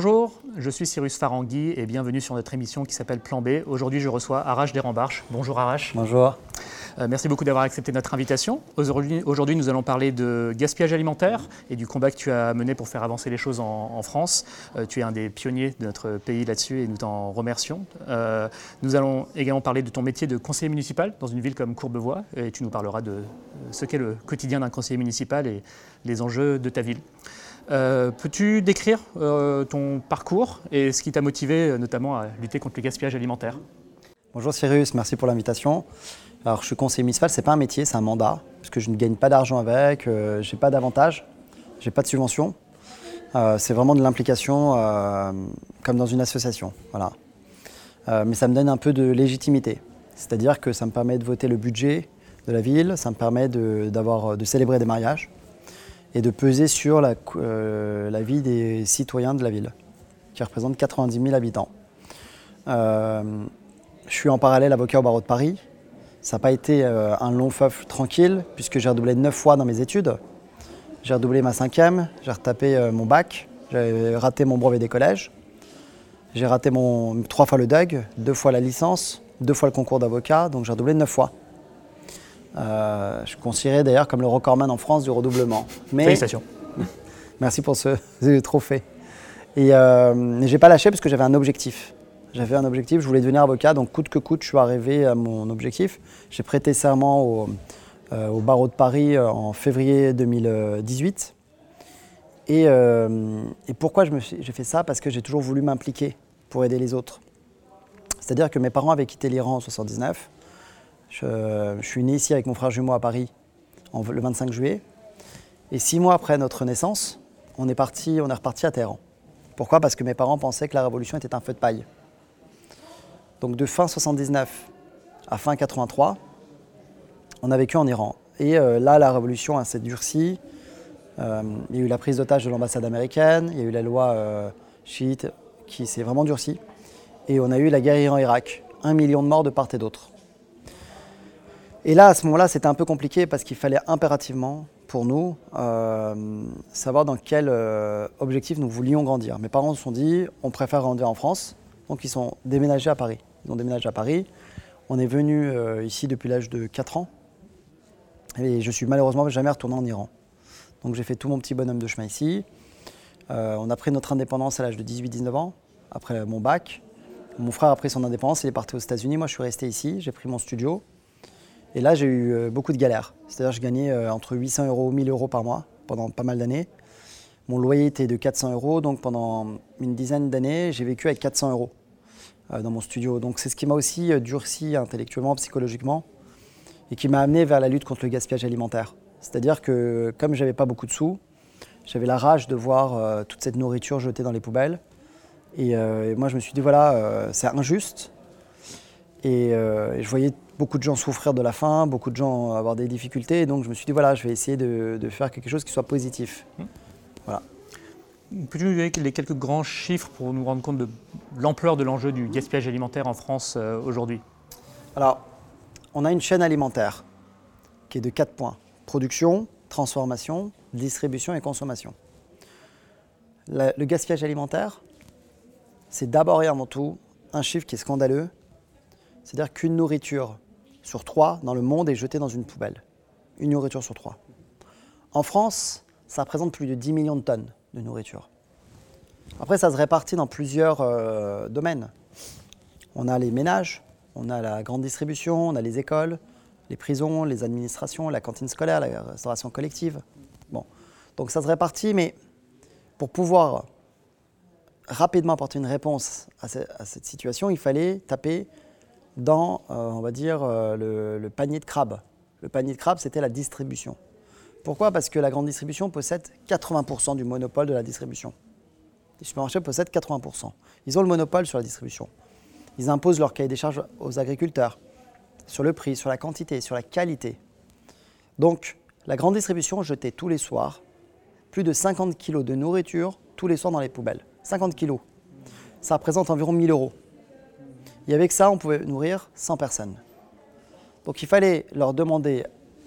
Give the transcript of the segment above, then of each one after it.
Bonjour, je suis Cyrus Farangui et bienvenue sur notre émission qui s'appelle Plan B. Aujourd'hui, je reçois Arash Derambarche. Bonjour Arash. Bonjour. Euh, merci beaucoup d'avoir accepté notre invitation. Aujourd'hui, nous allons parler de gaspillage alimentaire et du combat que tu as mené pour faire avancer les choses en, France. Euh, tu es un des pionniers de notre pays là-dessus et nous t'en remercions. Euh, nous allons également parler de ton métier de conseiller municipal dans une ville comme Courbevoie et tu nous parleras de ce qu'est le quotidien d'un conseiller municipal et les enjeux de ta ville. Peux-tu décrire ton parcours et ce qui t'a motivé notamment à lutter contre le gaspillage alimentaire? Bonjour Cyrus, merci pour l'invitation. Alors, je suis conseiller municipal, c'est pas un métier, c'est un mandat, parce que je ne gagne pas d'argent avec, euh, j'ai pas d'avantage, j'ai pas de subvention. Euh, c'est vraiment de l'implication euh, comme dans une association. Voilà. mais ça me donne un peu de légitimité. C'est-à-dire que ça me permet de voter le budget de la ville, ça me permet de célébrer des mariages et de peser sur la, la, vie des citoyens de la ville, qui représente 90 000 habitants. je suis en parallèle avocat au barreau de Paris, ça n'a pas été euh, un long feuf tranquille, puisque j'ai redoublé neuf fois dans mes études. J'ai redoublé ma cinquième, j'ai retapé euh, mon bac, j'ai raté mon brevet des collèges, j'ai raté mon, trois fois le DUG, deux fois la licence, deux fois le concours d'avocat, donc j'ai redoublé neuf fois. Euh, je suis considéré d'ailleurs comme le recordman en France du redoublement. Félicitations. Merci pour ce, trophée. Et euh, j'ai pas lâché parce que j'avais un objectif. J'avais un objectif, je voulais devenir avocat, donc coûte que coûte, je suis arrivé à mon objectif. J'ai prêté serment au, euh, barreau de Paris euh, en février 2018. Euh, et, pourquoi j'ai fait ça? Parce que j'ai toujours voulu m'impliquer pour aider les autres. C'est-à-dire que mes parents avaient quitté l'Iran en 79. Je, suis né ici avec mon frère jumeau à Paris le 25 juillet. Et six mois après notre naissance, on est, parti, on est reparti à Téhéran. Pourquoi? Parce que mes parents pensaient que la révolution était un feu de paille. Donc de fin 79 à fin 83, on a vécu en Iran. Et euh, là, la révolution s'est durcie. Euh, il y a eu la prise d'otage de l'ambassade américaine, il y a eu la loi euh, chiite qui s'est vraiment durcie. Et on a eu la guerre Iran-Irak. Un million de morts de part et d'autre. Et là, à ce moment-là, c'était un peu compliqué parce qu'il fallait impérativement, pour nous, savoir dans quel objectif nous voulions grandir. Mes parents se sont dit, on préfère grandir en France, donc ils sont déménagés à Paris. Ils ont déménagé à Paris. On est venu euh, ici depuis l'âge de 4 ans. Et je suis malheureusement jamais retourné en Iran. Donc j'ai fait tout mon petit bonhomme de chemin ici. Euh, on a pris notre indépendance à l'âge de 18-19 ans, après mon bac. Mon frère a pris son indépendance, il est parti aux États-Unis. Moi, je suis resté ici, j'ai pris mon studio. Et là, j'ai eu euh, beaucoup de galères. C'est-à-dire, je gagnais entre 800 euros et 1000 euros par mois pendant pas mal d'années. Mon loyer était de 400 euros, donc pendant une dizaine d'années, j'ai vécu avec 400 euros. Euh, dans mon studio. Donc c'est ce qui m'a aussi euh, durci intellectuellement, psychologiquement, et qui m'a amené vers la lutte contre le gaspillage alimentaire. C'est-à-dire que comme j'avais pas beaucoup de sous, j'avais la rage de voir euh, toute cette nourriture jetée dans les poubelles. Et, moi je me suis dit voilà, c'est injuste. Et, je voyais beaucoup de gens souffrir de la faim, beaucoup de gens avoir des difficultés. Et donc je me suis dit voilà, je vais essayer de, de faire quelque chose qui soit positif. Mmh. Voilà. Peux-tu nous donner les quelques grands chiffres pour nous rendre compte de l'ampleur de l'enjeu du gaspillage alimentaire en France euh, aujourd'hui? Alors, on a une chaîne alimentaire qui est de quatre points. Production, transformation, distribution et consommation. le gaspillage alimentaire, c'est d'abord et avant tout un chiffre qui est scandaleux. C'est-à-dire qu'une nourriture sur trois dans le monde est jetée dans une poubelle. Une nourriture sur trois. En France, ça représente plus de 10 millions de tonnes de nourriture. Après, ça se répartit dans plusieurs euh, domaines. On a les ménages, on a la grande distribution, on a les écoles, les prisons, les administrations, la cantine scolaire, la restauration collective. Bon. Donc ça se répartit, mais pour pouvoir rapidement apporter une réponse à, cette situation, il fallait taper dans, euh, on va dire, euh, le, panier de crabes. Le panier de crabes, c'était la distribution. Pourquoi? Parce que la grande distribution possède 80% du monopole de la distribution. Les supermarchés possèdent 80%. Ils ont le monopole sur la distribution. Ils imposent leur cahier des charges aux agriculteurs sur le prix, sur la quantité, sur la qualité. Donc, la grande distribution jetait tous les soirs plus de 50 kg de nourriture tous les soirs dans les poubelles. 50 kg. Ça représente environ 1000 euros. Et avec ça, on pouvait nourrir 100 personnes. Donc il fallait leur demander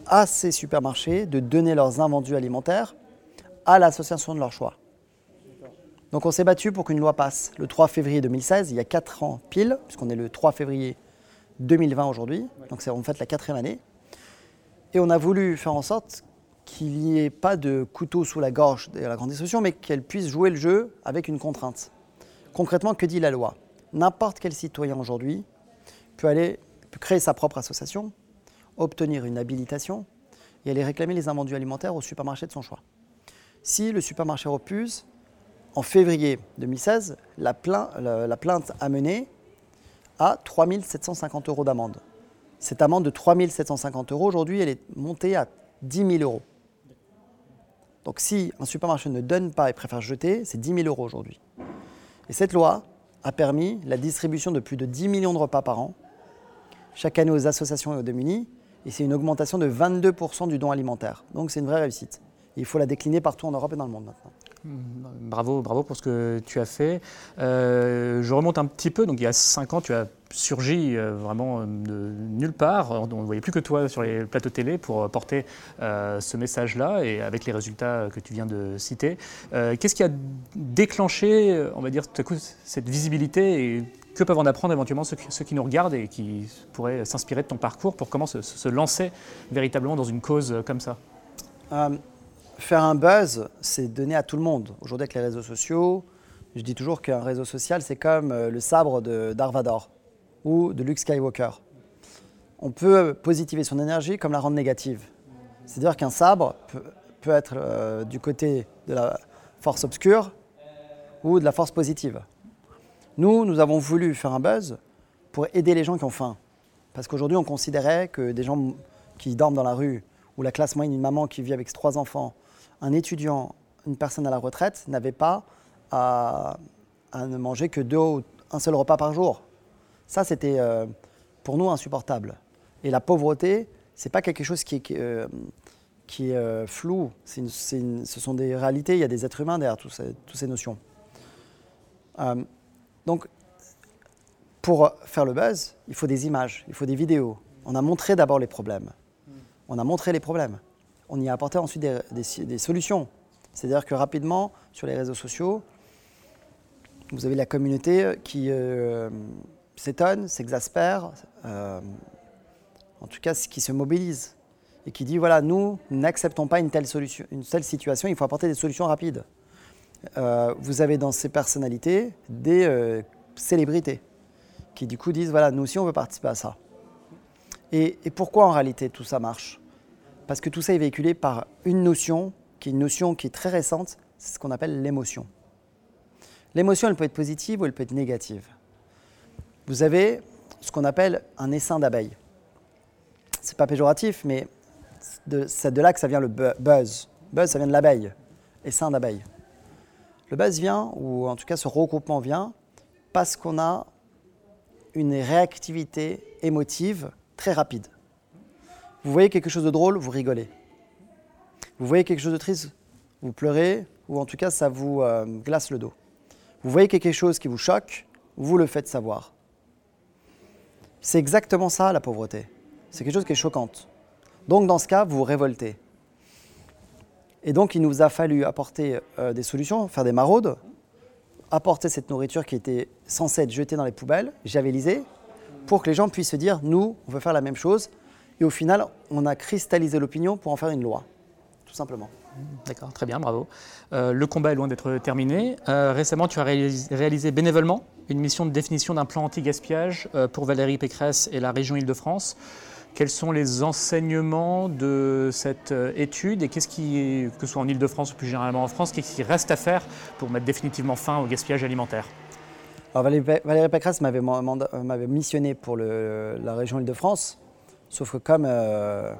à ces supermarchés de donner leurs invendus alimentaires à l'association de leur choix. Donc on s'est battu pour qu'une loi passe le 3 février 2016, il y a 4 ans pile, puisqu'on est le 3 février 2020 aujourd'hui, donc c'est en fait la quatrième année. Et on a voulu faire en sorte qu'il n'y ait pas de couteau sous la gorge de la grande distribution, mais qu'elle puisse jouer le jeu avec une contrainte. Concrètement, que dit la loi? N'importe quel citoyen aujourd'hui peut aller créer sa propre association, obtenir une habilitation et aller réclamer les invendus alimentaires au supermarché de son choix. Si le supermarché refuse, en février 2016, la, plainte, a mené à 3 750 euros d'amende. Cette amende de 3 750 euros, aujourd'hui, elle est montée à 10 000 euros. Donc si un supermarché ne donne pas et préfère jeter, c'est 10 000 euros aujourd'hui. Et cette loi a permis la distribution de plus de 10 millions de repas par an, chaque année aux associations et aux démunis, et c'est une augmentation de 22% du don alimentaire. Donc c'est une vraie réussite. il faut la décliner partout en Europe et dans le monde maintenant. Bravo, bravo pour ce que tu as fait. Euh, je remonte un petit peu, donc il y a 5 ans, tu as surgi euh, vraiment de nulle part. On ne voyait plus que toi sur les plateaux télé pour porter euh, ce message-là et avec les résultats que tu viens de citer. Qu'est-ce qui a déclenché, on va dire, cette visibilité et que peuvent en apprendre éventuellement ceux, qui nous regardent et qui pourraient s'inspirer de ton parcours pour comment se, lancer véritablement dans une cause comme ça? Faire un buzz, c'est donner à tout le monde. Aujourd'hui, avec les réseaux sociaux, je dis toujours qu'un réseau social, c'est comme euh, le sabre de Darvador ou de Luke Skywalker. On peut positiver son énergie comme la rendre négative. C'est-à-dire qu'un sabre peut, être euh, du côté de la force obscure ou de la force positive. Nous, nous avons voulu faire un buzz pour aider les gens qui ont faim. Parce qu'aujourd'hui, on considérait que des gens qui dorment dans la rue, ou la classe moyenne, une maman qui vit avec trois enfants, un étudiant, une personne à la retraite n'avait pas à, ne manger que deux ou un seul repas par jour. Ça, c'était euh, pour nous insupportable. Et la pauvreté, c'est pas quelque chose qui est, euh, euh, flou. ce sont des réalités. Il y a des êtres humains derrière toutes ces, notions. donc, pour faire le buzz, il faut des images, il faut des vidéos. On a montré d'abord les problèmes. On a montré les problèmes on y a apporté ensuite des, solutions. C'est-à-dire que rapidement, sur les réseaux sociaux, vous avez la communauté qui s'étonne, s'exaspère, euh, en tout cas qui se mobilise et qui dit voilà, nous n'acceptons pas une telle, solution, une telle situation, il faut apporter des solutions rapides. Euh, vous avez dans ces personnalités des célébrités qui du coup disent voilà, nous aussi on veut participer à ça. et pourquoi en réalité tout ça marche? Parce que tout ça est véhiculé par une notion, qui est une notion qui est très récente, c'est ce qu'on appelle l'émotion. L'émotion, elle peut être positive ou elle peut être négative. Vous avez ce qu'on appelle un essaim d'abeilles. C'est pas péjoratif, mais c'est de là que ça vient le buzz. Buzz, ça vient de l'abeille, essaim d'abeilles. Le buzz vient, ou en tout cas ce regroupement vient, parce qu'on a une réactivité émotive très rapide. Vous voyez quelque chose de drôle, vous rigolez. Vous voyez quelque chose de triste, vous pleurez, ou en tout cas ça vous euh, glace le dos. Vous voyez quelque chose qui vous choque, vous le faites savoir. C'est exactement ça la pauvreté. C'est quelque chose qui est choquante. Donc dans ce cas, vous révoltez. Et donc il nous a fallu apporter euh, des solutions, faire des maraudes, apporter cette nourriture qui était censée être jetée dans les poubelles, javelisée, pour que les gens puissent se dire, nous, on veut faire la même chose, et au final, on a cristallisé l'opinion pour en faire une loi, tout simplement. D'accord, très bien, bravo. Euh, le combat est loin d'être terminé. Euh, récemment, tu as réalisé, bénévolement une mission de définition d'un plan anti-gaspillage euh, pour Valérie Pécresse et la région Île-de-France. Quels sont les enseignements de cette étude et qu'est-ce qui, que ce soit en Île-de-France ou plus généralement en France, qu'est-ce qui reste à faire pour mettre définitivement fin au gaspillage alimentaire? Valérie Pécresse m'avait missionné pour la région Île-de-France Sauf que comme euh,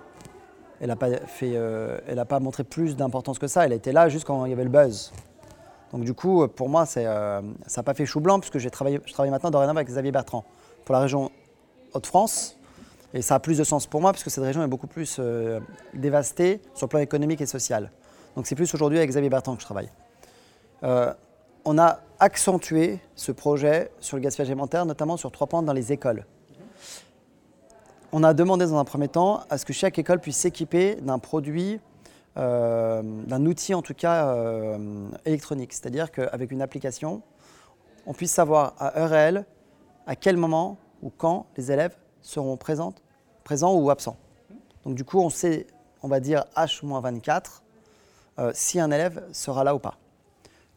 elle n'a pas, euh, pas montré plus d'importance que ça, elle était là juste quand il y avait le buzz. Donc du coup, pour moi, euh, ça n'a pas fait chou blanc puisque travaillé, je travaille maintenant dorénavant avec Xavier Bertrand pour la région Hauts-de-France. Et ça a plus de sens pour moi puisque cette région est beaucoup plus dévastée sur le plan économique et social. Donc c'est plus aujourd'hui avec Xavier Bertrand que je travaille. on a accentué ce projet sur le gaspillage alimentaire, notamment sur trois points dans les écoles on a demandé dans un premier temps à ce que chaque école puisse s'équiper d'un produit d'un outil en tout cas électronique. C'est-à-dire qu'avec une application, on puisse savoir à heure réelle à quel moment ou quand les élèves seront présents, présents ou absents. Donc du coup, on sait, on va dire H-24, euh, si un élève sera là ou pas.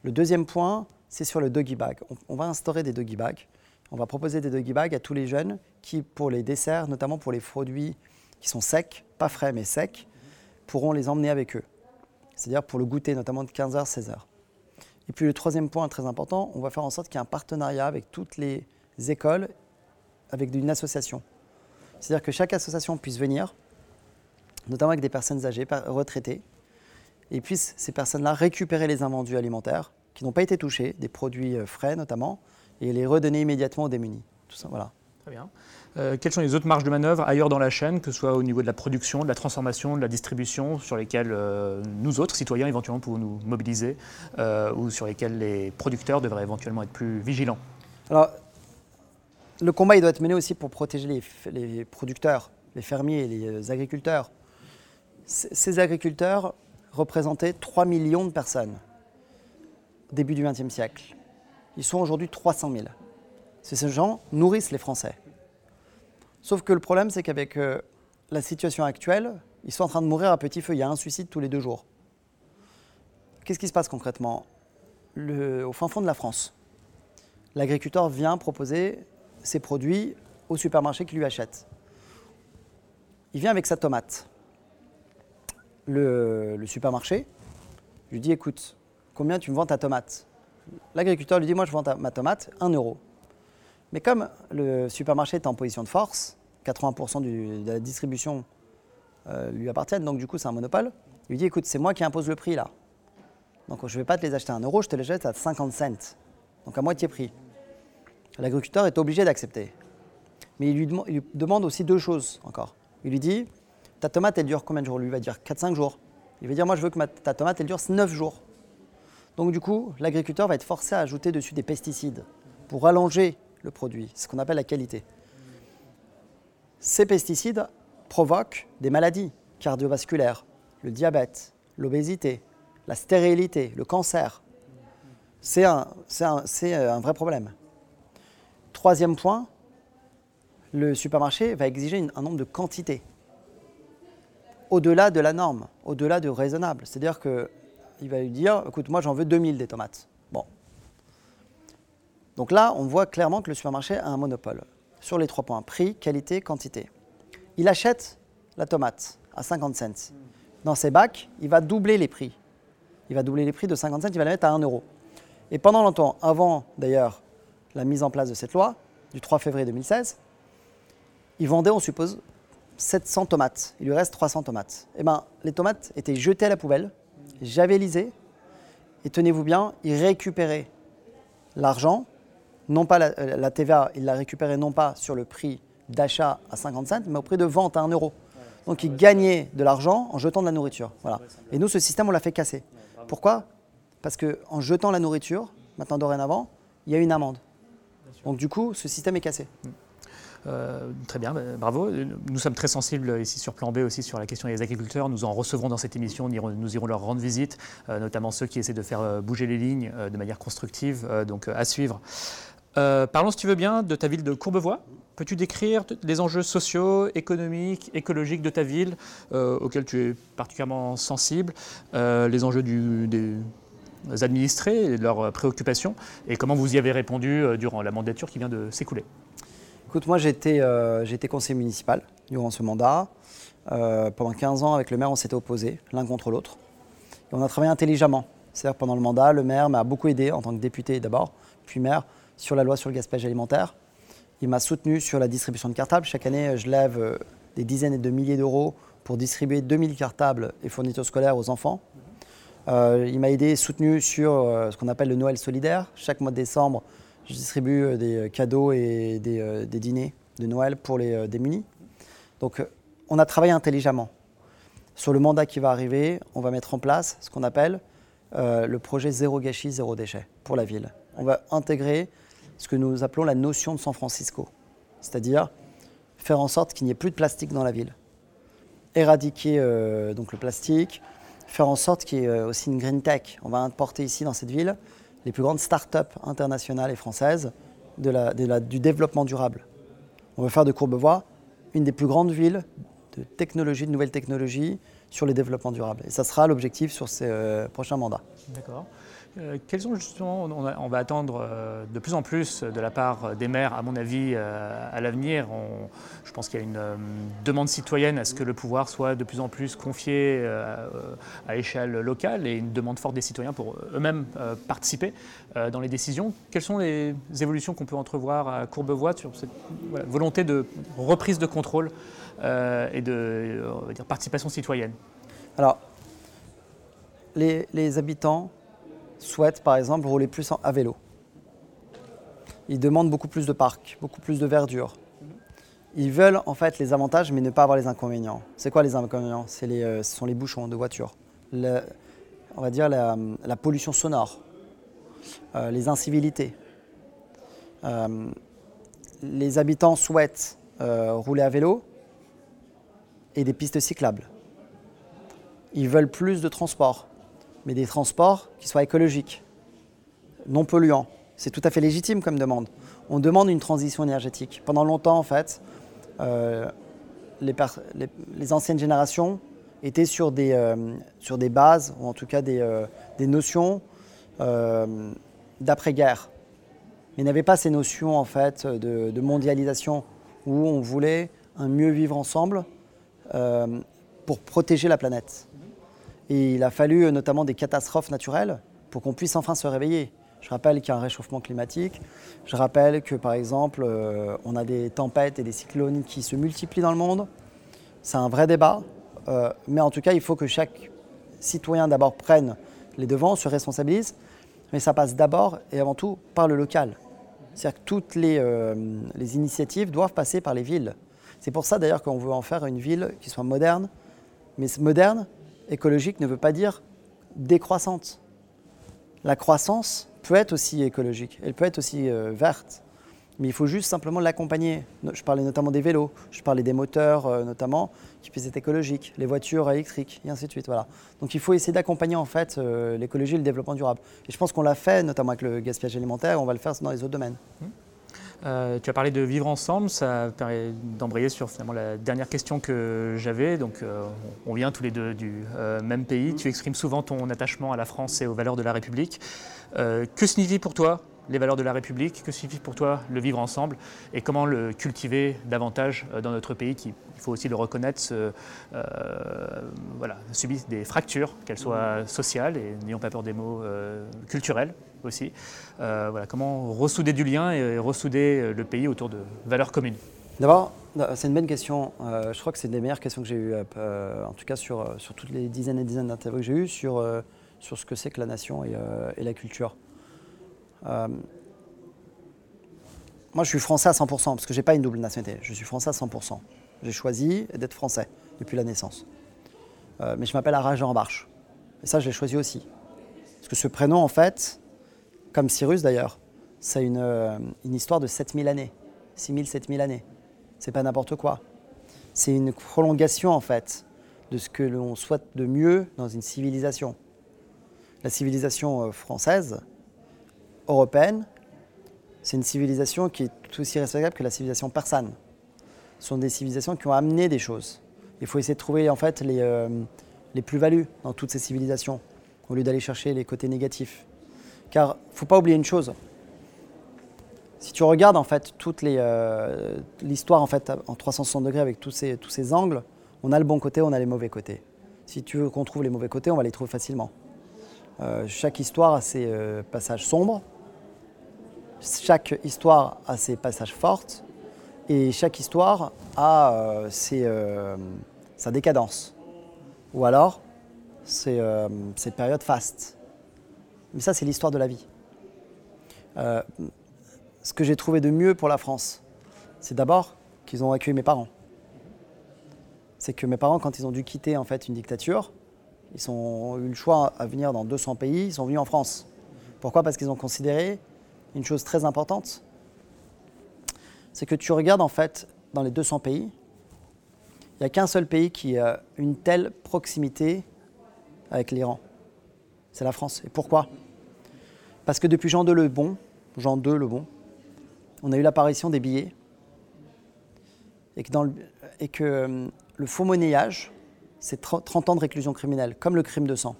Le deuxième point, c'est sur le doggy bag. On, va instaurer des doggy bags. On va proposer des doggy bags à tous les jeunes qui, pour les desserts, notamment pour les produits qui sont secs, pas frais mais secs, pourront les emmener avec eux. C'est-à-dire pour le goûter, notamment de 15h, 16h. Et puis le troisième point très important, on va faire en sorte qu'il y ait un partenariat avec toutes les écoles, avec une association. C'est-à-dire que chaque association puisse venir, notamment avec des personnes âgées, retraitées, et puisse ces personnes-là récupérer les invendus alimentaires qui n'ont pas été touchés, des produits euh, frais notamment, et les redonner immédiatement aux démunis. Tout ça, voilà. Très bien. Euh, quelles sont les autres marges de manœuvre ailleurs dans la chaîne, que ce soit au niveau de la production, de la transformation, de la distribution, sur lesquelles euh, nous autres, citoyens, éventuellement, pouvons nous mobiliser, ou sur lesquelles les producteurs devraient éventuellement être plus vigilants? Alors, le combat, il doit être mené aussi pour protéger les, producteurs, les fermiers, les agriculteurs. ces agriculteurs, représentaient 3 millions de personnes début du XXe siècle. Ils sont aujourd'hui 300 000. Ces gens nourrissent les Français. Sauf que le problème, c'est qu'avec euh, la situation actuelle, ils sont en train de mourir à petit feu. Il y a un suicide tous les deux jours. Qu'est-ce qui se passe concrètement? Au fin fond de la France, l'agriculteur vient proposer ses produits au supermarché qui lui achète. Il vient avec sa tomate le, supermarché, lui dis écoute, combien tu me vends ta tomate? L'agriculteur lui dit moi je vends ma tomate 1 euro. Mais comme le supermarché est en position de force, 80% de la distribution euh, lui appartiennent, donc du coup c'est un monopole, il lui dit écoute, c'est moi qui impose le prix là. Donc je ne vais pas te les acheter à 1 euro, je te les jette à 50 cents, donc à moitié prix. L'agriculteur est obligé d'accepter. Mais il lui, demande aussi deux choses encore. Il lui dit ta tomate, elle dure combien de jours? Lui va dire 4-5 jours. Il va dire, moi, je veux que ta tomate, elle dure 9 jours. Donc, du coup, l'agriculteur va être forcé à ajouter dessus des pesticides pour allonger le produit, ce qu'on appelle la qualité. Ces pesticides provoquent des maladies cardiovasculaires, le diabète, l'obésité, la stérilité, le cancer. C'est un, un, vrai problème. Troisième point, le supermarché va exiger un nombre de quantités au-delà de la norme, au-delà de raisonnable. C'est-à-dire qu'il va lui dire, écoute, moi j'en veux 2000 des tomates. Donc là, on voit clairement que le supermarché a un monopole sur les trois points, prix, qualité, quantité. Il achète la tomate à 50 cents. Dans ses bacs, il va doubler les prix. Il va doubler les prix de 50 cents, il va les mettre à 1 euro. Et pendant longtemps, avant d'ailleurs la mise en place de cette loi, du 3 février 2016, il vendait, on suppose, 700 tomates, il lui reste 300 tomates. Eh ben, les tomates étaient jetées à la poubelle, javelisées, et tenez-vous bien, il récupérait l'argent, non pas la, euh, TVA, il la récupérait non pas sur le prix d'achat à 50 cents, mais au prix de vente à 1 euro. Donc il gagnait de l'argent en jetant de la nourriture. Voilà. Et nous, ce système, on l'a fait casser. Pourquoi? Parce qu'en jetant la nourriture, maintenant dorénavant, il y a une amende. Donc du coup, ce système est cassé. Mm. Euh, très bien, bah, bravo. Nous sommes très sensibles ici sur Plan B aussi sur la question des agriculteurs. Nous en recevrons dans cette émission, nous irons leur rendre visite, euh, notamment ceux qui essaient de faire euh, bouger les lignes de manière constructive, donc à suivre. Parlons, si tu veux bien, de ta ville de Courbevoie. Peux-tu décrire les enjeux sociaux, économiques, écologiques de ta ville, auxquels tu es particulièrement sensible, les enjeux des administrés et leurs préoccupations, et comment vous y avez répondu durant la mandature qui vient de s'écouler? Écoute, moi euh, j'ai été, conseiller municipal durant ce mandat. Euh, pendant 15 ans, avec le maire, on s'était opposés l'un contre l'autre. On a travaillé intelligemment. C'est-à-dire pendant le mandat, le maire m'a beaucoup aidé en tant que député d'abord, puis maire, sur la loi sur le gaspillage alimentaire. Il m'a soutenu sur la distribution de cartables. Chaque année, je lève euh, des dizaines et de milliers d'euros pour distribuer 2000 cartables et fournitures scolaires aux enfants. il m'a aidé, soutenu sur ce qu'on appelle le Noël solidaire. Chaque mois de décembre, je distribue euh, des euh, cadeaux et euh, des, dîners de Noël pour les démunis. Donc on a travaillé intelligemment. Sur le mandat qui va arriver, on va mettre en place ce qu'on appelle le projet zéro gâchis, zéro déchet pour la ville. On va intégrer ce que nous appelons la notion de San Francisco, c'est-à-dire faire en sorte qu'il n'y ait plus de plastique dans la ville. Éradiquer donc le plastique, faire en sorte qu'il y ait euh, aussi une green tech. On va importer ici dans cette ville les plus grandes start-up internationales et françaises du développement durable. On veut faire de Courbevoie une des plus grandes villes de technologie, de nouvelles technologies sur les développements durables. Et ça sera l'objectif sur ces euh, prochains mandats. D'accord. Euh, quels sont justement, on, va attendre euh, de plus en plus de la part des maires, à mon avis, euh, à l'avenir. Je pense qu'il y a une demande citoyenne à ce que le pouvoir soit de plus en plus confié à échelle locale et une demande forte des citoyens pour eux-mêmes participer dans les décisions. Quelles sont les évolutions qu'on peut entrevoir à Courbevoie sur cette volonté de reprise de contrôle et de participation citoyenne? Alors, les habitants souhaitent par exemple rouler plus à vélo. Ils demandent beaucoup plus de parcs, beaucoup plus de verdure. Ils veulent en fait les avantages mais ne pas avoir les inconvénients. C'est quoi les inconvénients? Les, euh, Ce sont les bouchons de voitures, on va dire la, pollution sonore, euh, les incivilités. Euh, les habitants souhaitent rouler à vélo et des pistes cyclables. Ils veulent plus de transport mais des transports qui soient écologiques, non polluants. C'est tout à fait légitime comme demande. On demande une transition énergétique. Pendant longtemps, en fait, euh, les, anciennes générations étaient sur des, euh, sur des bases, ou en tout cas des, euh, des notions d'après-guerre. Ils n'avaient pas ces notions en fait, de, mondialisation où on voulait un mieux vivre ensemble pour protéger la planète. Il a fallu euh, notamment des catastrophes naturelles pour qu'on puisse enfin se réveiller. Je rappelle qu'il y a un réchauffement climatique. Je rappelle que, par exemple, euh, on a des tempêtes et des cyclones qui se multiplient dans le monde. C'est un vrai débat. Euh, mais en tout cas, il faut que chaque citoyen d'abord prenne les devants, se responsabilise. Mais ça passe d'abord et avant tout par le local. C'est-à-dire que toutes les, les initiatives doivent passer par les villes. C'est pour ça d'ailleurs qu'on veut en faire une ville qui soit moderne, mais moderne écologique ne veut pas dire décroissante. La croissance peut être aussi écologique, elle peut être aussi euh, verte, mais il faut juste simplement l'accompagner. Je parlais notamment des vélos, je parlais des moteurs euh, notamment, qui puissent être écologiques, les voitures électriques, et ainsi de suite. Voilà. Donc il faut essayer d'accompagner en fait euh, l'écologie et le développement durable. Et je pense qu'on l'a fait, notamment avec le gaspillage alimentaire, on va le faire dans les autres domaines. Mmh. Euh, tu as parlé de vivre ensemble, ça permet d'embrayer sur finalement la dernière question que j'avais. Donc, euh, on vient tous les deux du euh, même pays. Tu exprimes souvent ton attachement à la France et aux valeurs de la République. que signifie pour toi les valeurs de la République? Que signifie pour toi le vivre ensemble? Et comment le cultiver davantage dans notre pays qui, il faut aussi le reconnaître, voilà, subit des fractures, qu'elles soient sociales et n'ayons pas peur des mots culturels aussi. Euh, comment ressouder du lien et ressouder le pays autour de valeurs communes D'abord, c'est une bonne question. Euh, je crois que c'est une des meilleures questions que j'ai eues, euh, en tout cas sur, sur toutes les dizaines et dizaines d'interviews que j'ai eues sur, sur ce que c'est que la nation et, et la culture. moi, je suis français à 100% parce que je n'ai pas une double nationalité. Je suis français à 100%. J'ai choisi d'être français depuis la naissance. mais je m'appelle Arajan Barche. Et ça, je l'ai choisi aussi. Parce que ce prénom, en fait, comme Cyrus d'ailleurs. C'est une, euh, histoire de 7000 années, 6000, 7000 années. C'est pas n'importe quoi. C'est une prolongation en fait de ce que l'on souhaite de mieux dans une civilisation. La civilisation euh, française, européenne, c'est une civilisation qui est tout aussi respectable que la civilisation persane. Ce sont des civilisations qui ont amené des choses. Il faut essayer de trouver en fait les, euh, les plus-values dans toutes ces civilisations, au lieu d'aller chercher les côtés négatifs. Car faut pas oublier une chose. Si tu regardes en fait toute euh, l'histoire en fait en 360 degrés avec tous ces, tous ces angles, on a le bon côté, on a les mauvais côtés. Si tu veux qu'on trouve les mauvais côtés, on va les trouver facilement. Euh, chaque histoire a ses euh, passages sombres, chaque histoire a ses passages forts, et chaque histoire a sa décadence. Ou alors, ses, ses périodes fastes. Mais ça, c'est l'histoire de la vie. Euh, ce que j'ai trouvé de mieux pour la France, c'est d'abord qu'ils ont accueilli mes parents. C'est que mes parents, quand ils ont dû quitter en fait une dictature, ils ont eu le choix à venir dans 200 pays, ils sont venus en France. Pourquoi? Parce qu'ils ont considéré une chose très importante, c'est que tu regardes en fait dans les 200 pays, il n'y a qu'un seul pays qui a une telle proximité avec l'Iran. C'est la France. Et pourquoi? Parce que depuis Jean II le Bon, Jean II le Bon, on a eu l'apparition des billets et que, euh, le faux monnayage, c'est 30 ans de réclusion criminelle, comme le crime de sang.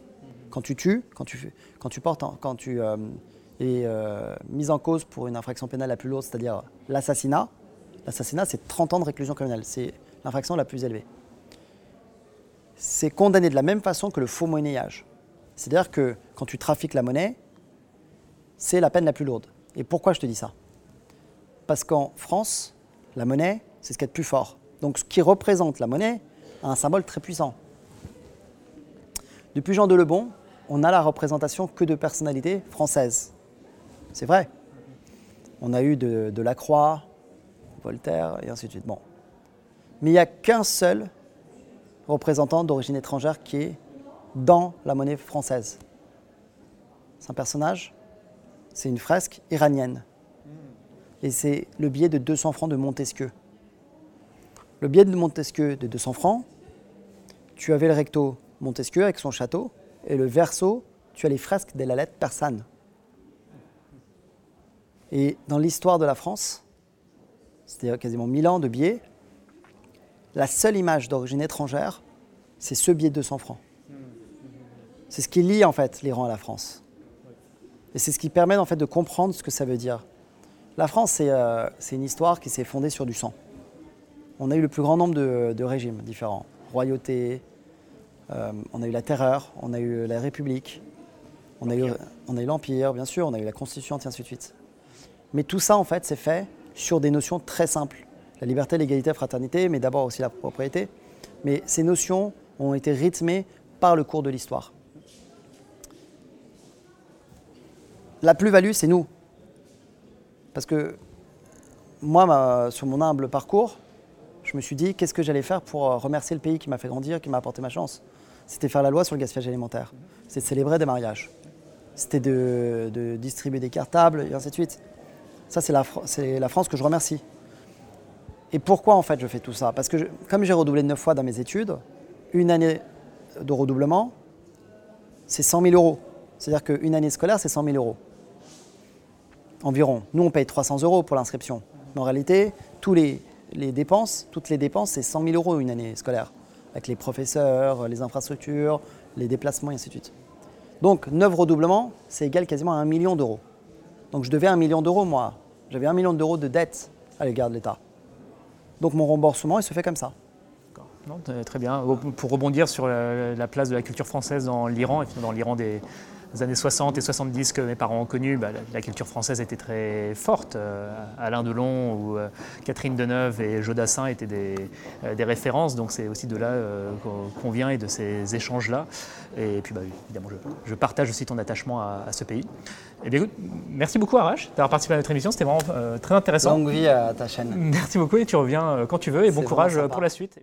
Quand tu tues, quand tu, portes, quand tu euh, es euh, mis en cause pour une infraction pénale la plus lourde, c'est-à-dire l'assassinat, l'assassinat c'est 30 ans de réclusion criminelle, c'est l'infraction la plus élevée. C'est condamné de la même façon que le faux monnayage. C'est-à-dire que quand tu trafiques la monnaie, c'est la peine la plus lourde. Et pourquoi je te dis ça? Parce qu'en France, la monnaie, c'est ce qui est le plus fort. Donc ce qui représente la monnaie a un symbole très puissant. Depuis Jean de Lebon, on a la représentation que de personnalités françaises. C'est vrai. On a eu de, de Lacroix, Voltaire et ainsi de suite. Bon. Mais il n'y a qu'un seul représentant d'origine étrangère qui est dans la monnaie française. C'est un personnage, c'est une fresque iranienne. Et c'est le billet de 200 francs de Montesquieu. Le billet de Montesquieu de 200 francs, tu avais le recto Montesquieu avec son château, et le verso, tu as les fresques de la lettre persane. Et dans l'histoire de la France, c'était quasiment 1000 ans de billets, la seule image d'origine étrangère, c'est ce billet de 200 francs. C'est ce qui lie en fait l'Iran à la France. Et c'est ce qui permet en fait de comprendre ce que ça veut dire. La France, c'est euh, une histoire qui s'est fondée sur du sang. On a eu le plus grand nombre de, régimes différents. Royauté, euh, on a eu la terreur, on a eu la République, on a eu, on a eu l'Empire, bien sûr, on a eu la Constitution, et ainsi de suite. Mais tout ça, en fait, c'est fait sur des notions très simples. La liberté, l'égalité, la fraternité, mais d'abord aussi la propriété. Mais ces notions ont été rythmées par le cours de l'histoire. La plus-value, c'est nous. Parce que moi, sur mon humble parcours, je me suis dit qu'est-ce que j'allais faire pour euh, remercier le pays qui m'a fait grandir, qui m'a apporté ma chance? C'était faire la loi sur le gaspillage alimentaire. C'était célébrer des mariages. C'était de, distribuer des cartables, et ainsi de suite. Ça, c'est la, la, France que je remercie. Et pourquoi en fait je fais tout ça? Parce que comme j'ai redoublé neuf fois dans mes études, une année de redoublement, c'est 100 000 euros. C'est-à-dire qu'une année scolaire, c'est 100 000 euros environ. Nous, on paye 300 euros pour l'inscription. Mais en réalité, tous les, dépenses, toutes les dépenses, c'est 100 000 euros une année scolaire, avec les professeurs, les infrastructures, les déplacements, et ainsi de suite. Donc, 9 redoublements, c'est égal quasiment à 1 million d'euros. Donc, je devais 1 million d'euros, moi. J'avais 1 million d'euros de dette à l'égard de l'État. Donc, mon remboursement, il se fait comme ça. très bien. Pour rebondir sur la, place de la culture française dans l'Iran, et dans l'Iran des, années 60 et 70 que mes parents ont connu, bah, la, culture française était très forte. Euh, Alain Delon ou euh, Catherine Deneuve et Jodassin étaient des, euh, des références, donc c'est aussi de là qu'on vient et de ces échanges-là. Et puis bah, évidemment, je, partage aussi ton attachement à, ce pays. Eh bien, écoute, merci beaucoup Arash d'avoir participé à notre émission, c'était vraiment très intéressant. Longue vie à ta chaîne. Merci beaucoup et tu reviens quand tu veux et bon courage pour la suite.